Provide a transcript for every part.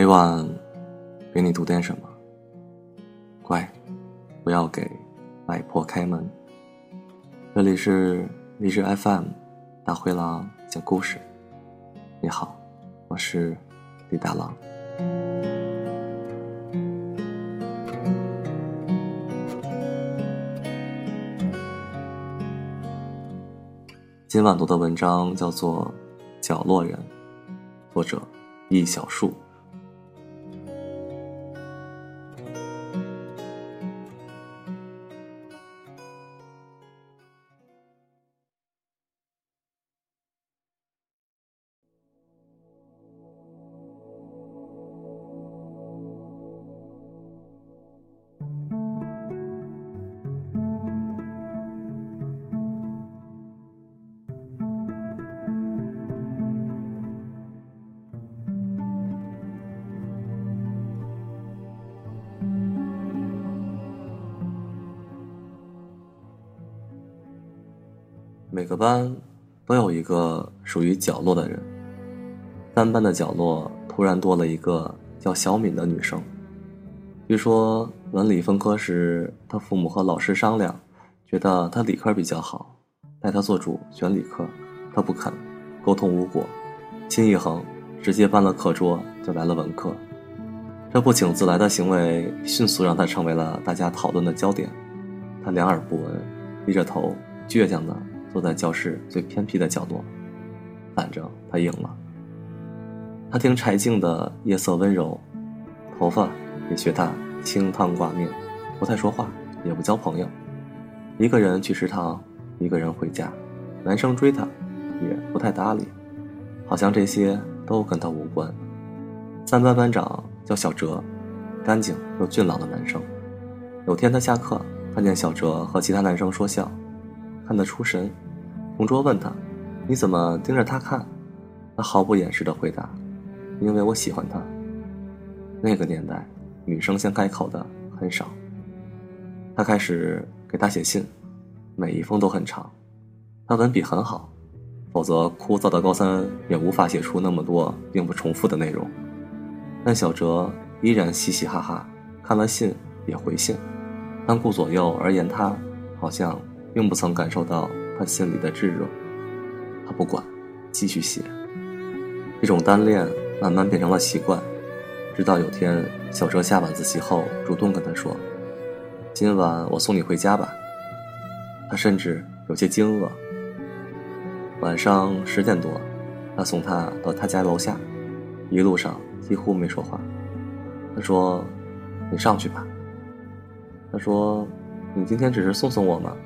每晚给你读点什么，乖，不要给外婆开门。这里是励志 FM，大灰狼讲故事。你好，我是李大狼。今晚读的文章叫做《角落人》，作者易小树。每个班都有一个属于角落的人。三班的角落突然多了一个叫小敏的女生。据说文理分科时，她父母和老师商量，觉得她理科比较好，带她做主选理科，她不肯，沟通无果，心一横，直接搬了课桌就来了文科。这不请自来的行为，迅速让她成为了大家讨论的焦点。她两耳不闻，低着头，倔强的。坐在教室最偏僻的角落，反正他赢了。他听柴静的夜色温柔，头发也学他清汤挂面，不太说话，也不交朋友，一个人去食堂，一个人回家，男生追他，也不太搭理，好像这些都跟他无关。三班班长叫小哲，干净又俊朗的男生。有天他下课，看见小哲和其他男生说笑。看得出神，同桌问他：“你怎么盯着他看？”他毫不掩饰的回答：“因为我喜欢他。”那个年代，女生先开口的很少。他开始给他写信，每一封都很长。他文笔很好，否则枯燥的高三也无法写出那么多并不重复的内容。但小哲依然嘻嘻哈哈，看了信也回信，但顾左右而言他，好像。并不曾感受到他心里的炙热，他不管，继续写。这种单恋慢慢变成了习惯，直到有天小哲下晚自习后主动跟他说：“今晚我送你回家吧。”他甚至有些惊愕。晚上十点多，他送他到他家楼下，一路上几乎没说话。他说：“你上去吧。”他说：“你今天只是送送我吗？”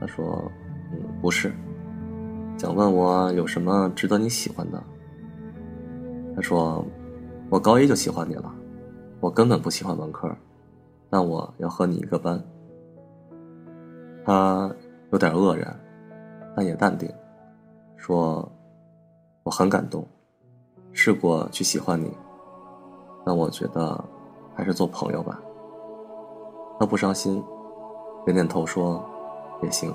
他说：“嗯，不是，想问我有什么值得你喜欢的。”他说：“我高一就喜欢你了，我根本不喜欢文科，但我要和你一个班。”他有点愕然，但也淡定，说：“我很感动，试过去喜欢你，但我觉得还是做朋友吧。”他不伤心，点点头说。也行，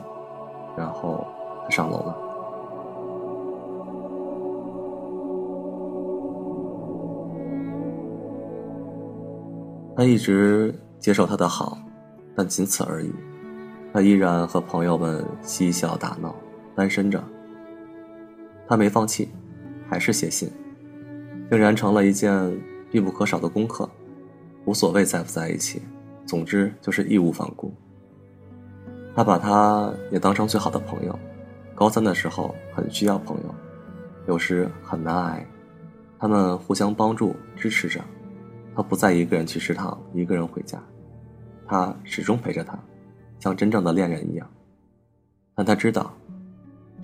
然后他上楼了。他一直接受他的好，但仅此而已。他依然和朋友们嬉笑打闹，单身着。他没放弃，还是写信，竟然成了一件必不可少的功课。无所谓在不在一起，总之就是义无反顾。他把他也当成最好的朋友，高三的时候很需要朋友，有时很难挨，他们互相帮助支持着。他不再一个人去食堂，一个人回家，他始终陪着他，像真正的恋人一样。但他知道，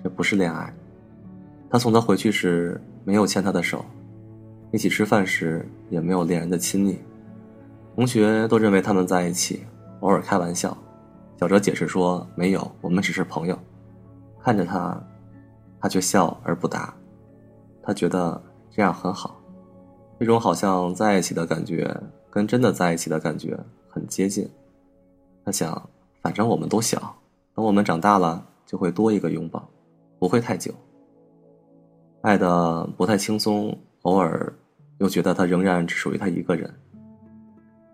这不是恋爱。他送他回去时没有牵他的手，一起吃饭时也没有恋人的亲昵。同学都认为他们在一起，偶尔开玩笑。小哲解释说：“没有，我们只是朋友。”看着他，他却笑而不答。他觉得这样很好，这种好像在一起的感觉，跟真的在一起的感觉很接近。他想，反正我们都小，等我们长大了，就会多一个拥抱，不会太久。爱的不太轻松，偶尔又觉得他仍然只属于他一个人。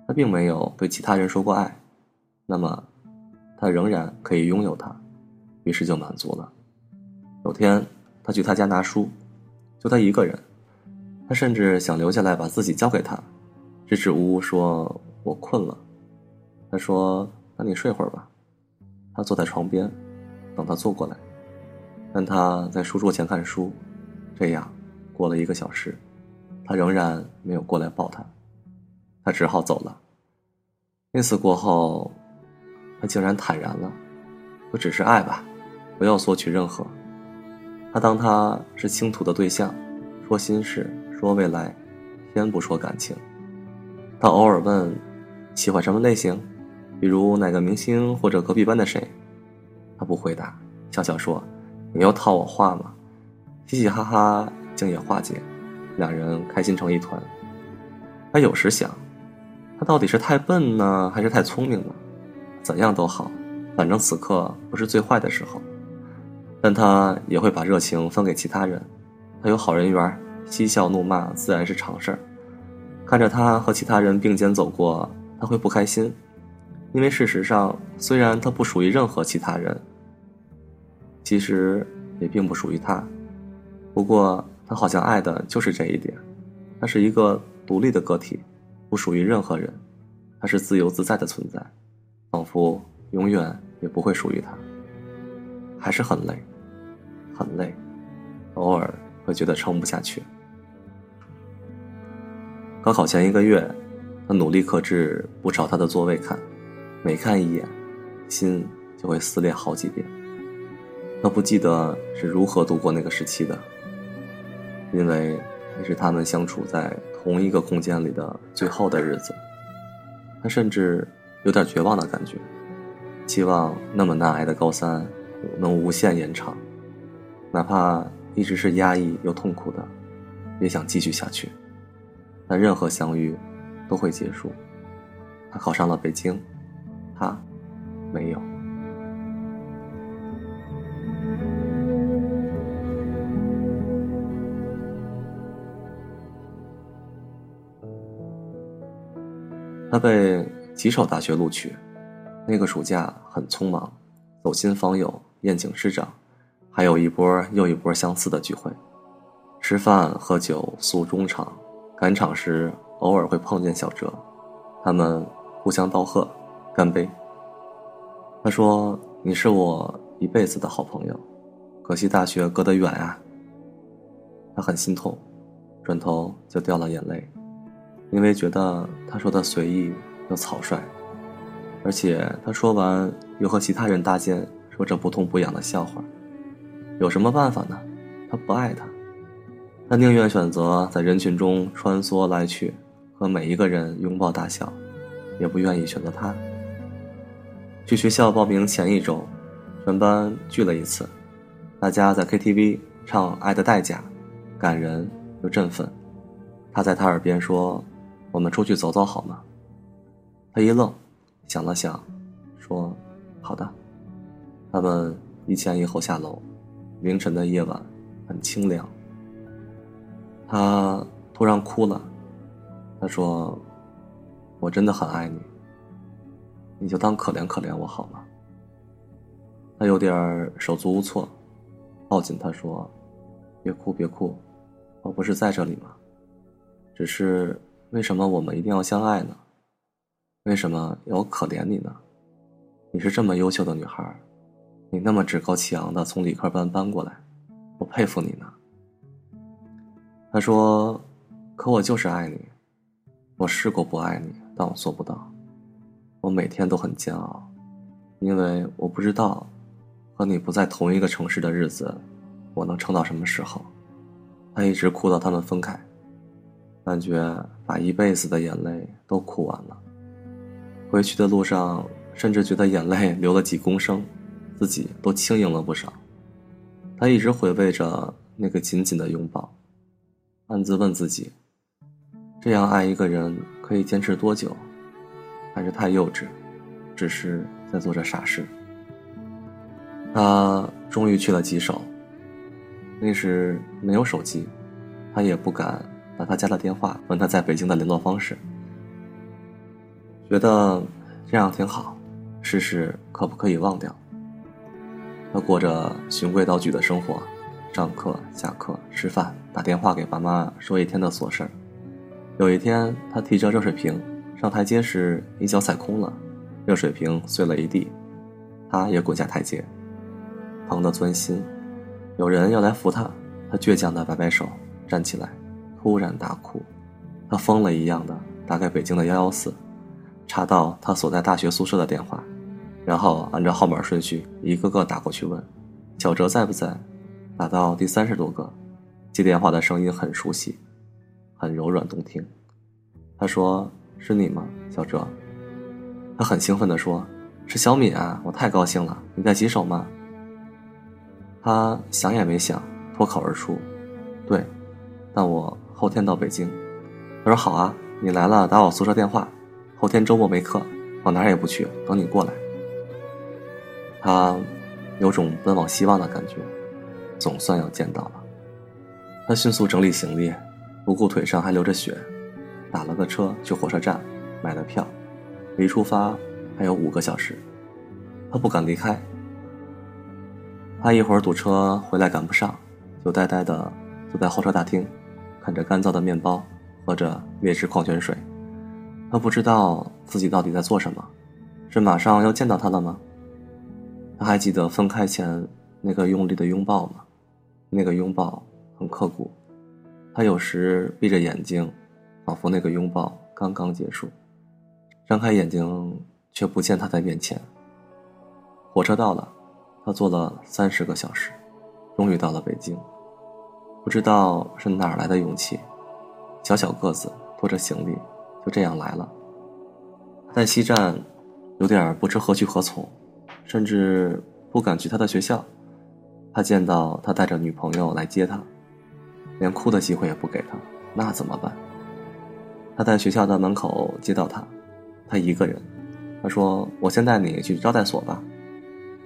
他并没有对其他人说过爱，那么他仍然可以拥有他，于是就满足了。有天，他去他家拿书，就他一个人，他甚至想留下来把自己交给他，支支吾吾说：“我困了。”他说：“那你睡会儿吧。”他坐在床边，等他坐过来，但他在书桌前看书，这样过了一个小时，他仍然没有过来抱他。他只好走了。那次过后，他竟然坦然了，我只是爱吧，不要索取任何。他当他是倾吐的对象，说心事，说未来，先不说感情。他偶尔问，喜欢什么类型，比如哪个明星或者隔壁班的谁。他不回答，笑笑说：“你又套我话吗？”嘻嘻哈哈，竟也化解，两人开心成一团。他有时想。他到底是太笨呢，还是太聪明呢？怎样都好，反正此刻不是最坏的时候。但他也会把热情分给其他人，他有好人缘，嬉笑怒骂自然是常事儿。看着他和其他人并肩走过，他会不开心，因为事实上，虽然他不属于任何其他人，其实也并不属于他。不过他好像爱的就是这一点，他是一个独立的个体。不属于任何人，他是自由自在的存在，仿佛永远也不会属于他。还是很累，很累，偶尔会觉得撑不下去。高考前一个月，他努力克制不朝他的座位看，每看一眼，心就会撕裂好几遍。他不记得是如何度过那个时期的，因为那是他们相处在。同一个空间里的最后的日子，他甚至有点绝望的感觉，期望那么难挨的高三能无限延长，哪怕一直是压抑又痛苦的，也想继续下去。但任何相遇都会结束。他考上了北京，他没有。他被几所大学录取，那个暑假很匆忙，走亲访友、宴请师长，还有一波又一波相似的聚会，吃饭喝酒诉衷肠，赶场时偶尔会碰见小哲，他们互相道贺，干杯。他说：“你是我一辈子的好朋友，可惜大学隔得远啊。”他很心痛，转头就掉了眼泪。因为觉得他说的随意又草率，而且他说完又和其他人搭肩，说着不痛不痒的笑话，有什么办法呢？他不爱他，他宁愿选择在人群中穿梭来去，和每一个人拥抱大笑，也不愿意选择他。去学校报名前一周，全班聚了一次，大家在 KTV 唱《爱的代价》，感人又振奋。他在他耳边说。我们出去走走好吗？他一愣，想了想，说：“好的。”他们一前一后下楼。凌晨的夜晚很清凉。他突然哭了。他说：“我真的很爱你，你就当可怜可怜我好吗？”他有点手足无措，抱紧他说：“别哭别哭，我不是在这里吗？只是……”为什么我们一定要相爱呢？为什么要可怜你呢？你是这么优秀的女孩，你那么趾高气扬的从理科班搬过来，我佩服你呢。他说：“可我就是爱你，我试过不爱你，但我做不到。我每天都很煎熬，因为我不知道和你不在同一个城市的日子，我能撑到什么时候。”他一直哭到他们分开。感觉把一辈子的眼泪都哭完了。回去的路上，甚至觉得眼泪流了几公升，自己都轻盈了不少。他一直回味着那个紧紧的拥抱，暗自问自己：这样爱一个人可以坚持多久？还是太幼稚，只是在做着傻事。他终于去了几手，那时没有手机，他也不敢。打他家的电话，问他在北京的联络方式，觉得这样挺好，试试可不可以忘掉。他过着循规蹈矩的生活，上课、下课、吃饭，打电话给爸妈说一天的琐事儿。有一天，他提着热水瓶上台阶时，一脚踩空了，热水瓶碎了一地，他也滚下台阶，疼得钻心。有人要来扶他，他倔强的摆摆手，站起来，突然大哭。他疯了一样的打给北京的幺幺四，查到他所在大学宿舍的电话，然后按照号码顺序一个个打过去问：“小哲在不在？”打到第三十多个，接电话的声音很熟悉。很柔软动听，他说：“是你吗，小哲？”他很兴奋地说：“是小敏啊，我太高兴了！你在洗手吗？”他想也没想，脱口而出：“对，但我后天到北京。”他说：“好啊，你来了打我宿舍电话。后天周末没课，我哪儿也不去，等你过来。”他有种奔往希望的感觉，总算要见到了。他迅速整理行李。不顾腿上还流着血，打了个车去火车站，买了票，离出发还有五个小时，他不敢离开，怕一会儿堵车回来赶不上，就呆呆的坐在候车大厅，看着干燥的面包，喝着劣质矿泉水。他不知道自己到底在做什么，是马上要见到他了吗？他还记得分开前那个用力的拥抱吗？那个拥抱很刻骨。他有时闭着眼睛，仿佛那个拥抱刚刚结束，张开眼睛却不见他在面前。火车到了，他坐了三十个小时，终于到了北京。不知道是哪来的勇气，小小个子拖着行李就这样来了。在西站，有点不知何去何从，甚至不敢去他的学校，怕见到他带着女朋友来接他。连哭的机会也不给他，那怎么办？他在学校的门口接到他，他一个人。他说：“我先带你去招待所吧。”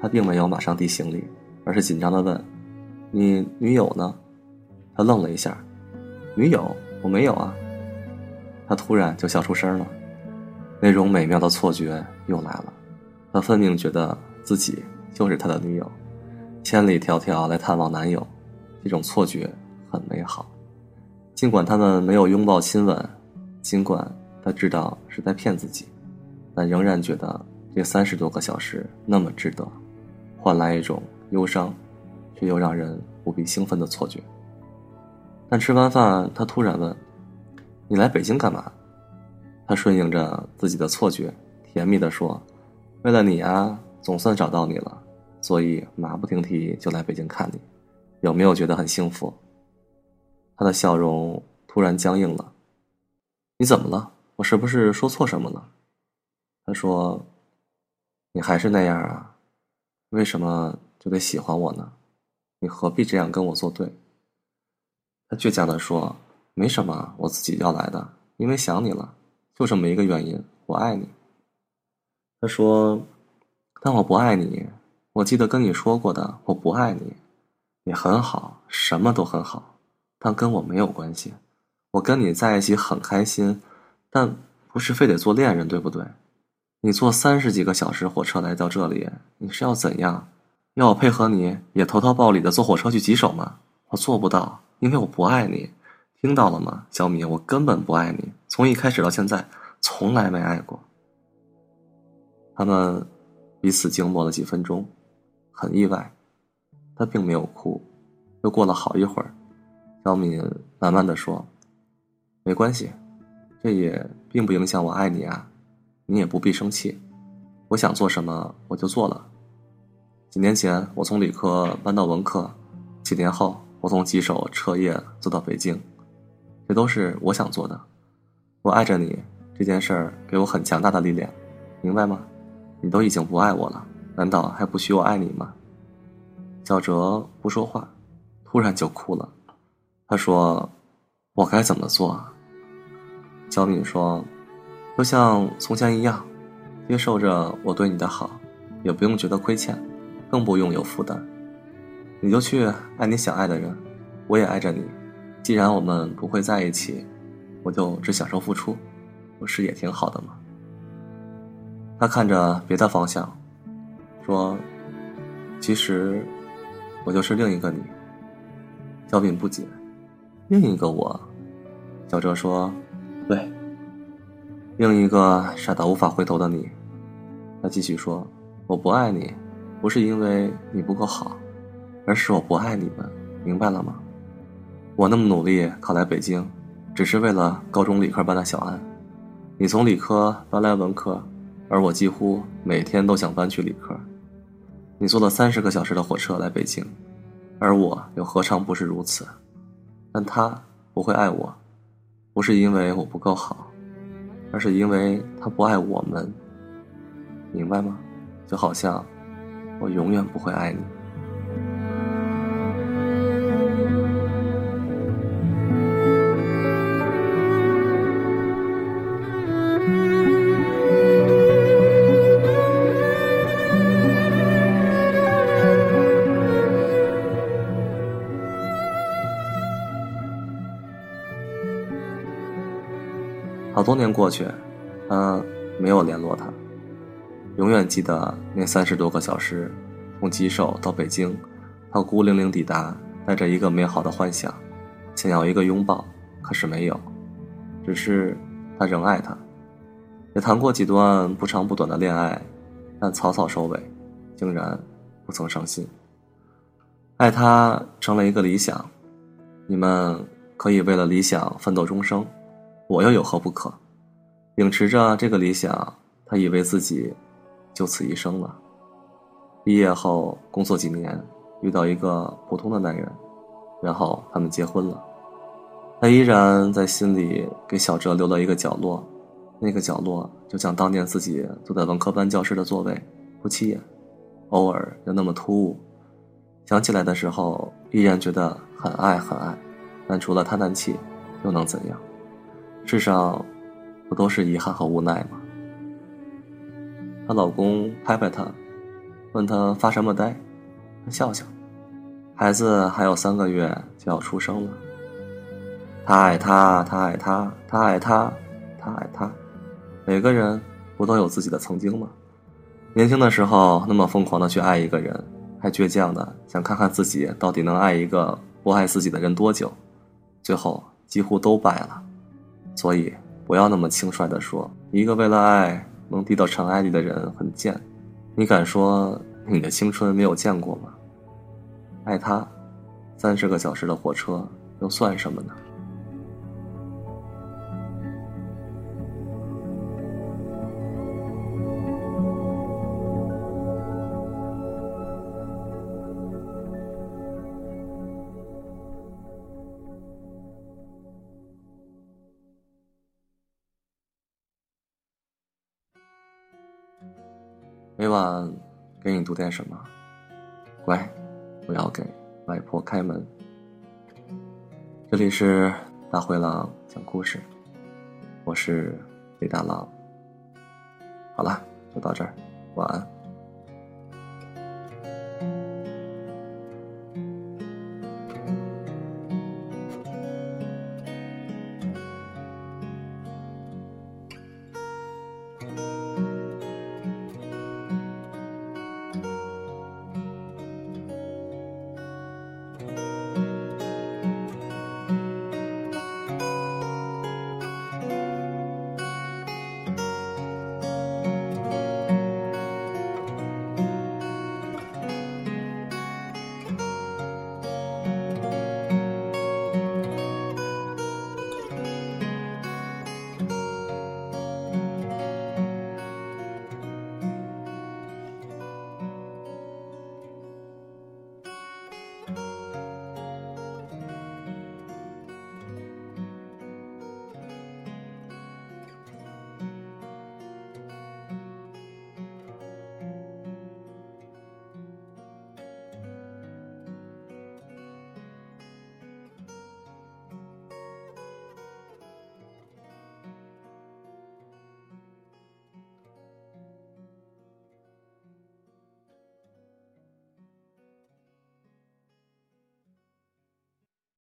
他并没有马上递行李，而是紧张的问：“你女友呢？”他愣了一下：“女友？我没有啊。”他突然就笑出声了，那种美妙的错觉又来了。他分明觉得自己就是他的女友，千里迢迢来探望男友，这种错觉。很美好，尽管他们没有拥抱亲吻，尽管他知道是在骗自己，但仍然觉得这三十多个小时那么值得，换来一种忧伤，却又让人无比兴奋的错觉。但吃完饭，他突然问：“你来北京干嘛？”他顺应着自己的错觉，甜蜜地说：“为了你啊，总算找到你了，所以马不停蹄就来北京看你，有没有觉得很幸福？”他的笑容突然僵硬了。你怎么了？我是不是说错什么了？他说：“你还是那样啊，为什么就得喜欢我呢？你何必这样跟我作对？”他倔强的说：“没什么，我自己要来的，因为想你了，就这么一个原因。我爱你。”他说：“但我不爱你。我记得跟你说过的，我不爱你。你很好，什么都很好。”但跟我没有关系，我跟你在一起很开心，但不是非得做恋人，对不对？你坐三十几个小时火车来到这里，你是要怎样？要我配合你也投桃报李的坐火车去棘手吗？我做不到，因为我不爱你，听到了吗，小米？我根本不爱你，从一开始到现在，从来没爱过。他们彼此静默了几分钟，很意外，他并没有哭，又过了好一会儿。小敏慢慢的说：“没关系，这也并不影响我爱你啊，你也不必生气。我想做什么我就做了。几年前我从理科搬到文科，几年后我从吉首彻夜坐到北京，这都是我想做的。我爱着你这件事儿给我很强大的力量，明白吗？你都已经不爱我了，难道还不许我爱你吗？”小哲不说话，突然就哭了。他说：“我该怎么做？”小敏说：“就像从前一样，接受着我对你的好，也不用觉得亏欠，更不用有负担。你就去爱你想爱的人，我也爱着你，既然我们不会在一起，我就只享受付出，不是也挺好的吗？他看着别的方向，说：“其实，我就是另一个你。”小敏不解：“另一个我？”小哲说：“对，另一个傻到无法回头的你。”他继续说：“我不爱你，不是因为你不够好，而是我不爱你们，明白了吗？我那么努力考来北京，只是为了高中理科班的小安。你从理科搬来文科。”而我几乎每天都想搬去理科。你坐了三十个小时的火车来北京，而我又何尝不是如此？但他不会爱我，不是因为我不够好，而是因为他不爱我们。明白吗？就好像我永远不会爱你。好多年过去，他没有联络他。永远记得那三十多个小时，从吉首到北京，他孤零零抵达，带着一个美好的幻想，想要一个拥抱，可是没有。只是他仍爱他，也谈过几段不长不短的恋爱，但草草收尾，竟然不曾伤心。爱他成了一个理想，你们可以为了理想奋斗终生。我又有何不可？秉持着这个理想，他以为自己就此一生了。毕业后工作几年，遇到一个普通的男人，然后他们结婚了。他依然在心里给小哲留了一个角落，那个角落就像当年自己坐在文科班教室的座位，不起眼，偶尔又那么突兀。想起来的时候，依然觉得很爱很爱，但除了叹叹气，又能怎样？世上，不都是遗憾和无奈吗？她老公拍拍她，问她发什么呆，她笑笑。孩子还有三个月就要出生了。他爱她，他爱她，他爱她，他爱她。每个人不都有自己的曾经吗？年轻的时候那么疯狂的去爱一个人，还倔强的想看看自己到底能爱一个不爱自己的人多久，最后几乎都败了。所以，不要那么轻率地说，一个为了爱能低到尘埃里的人很贱。你敢说你的青春没有见过吗？爱他，三十个小时的火车又算什么呢？每晚给你读点什么？乖，不要给外婆开门。这里是大灰狼讲故事，我是李大狼。好了，就到这儿，晚安。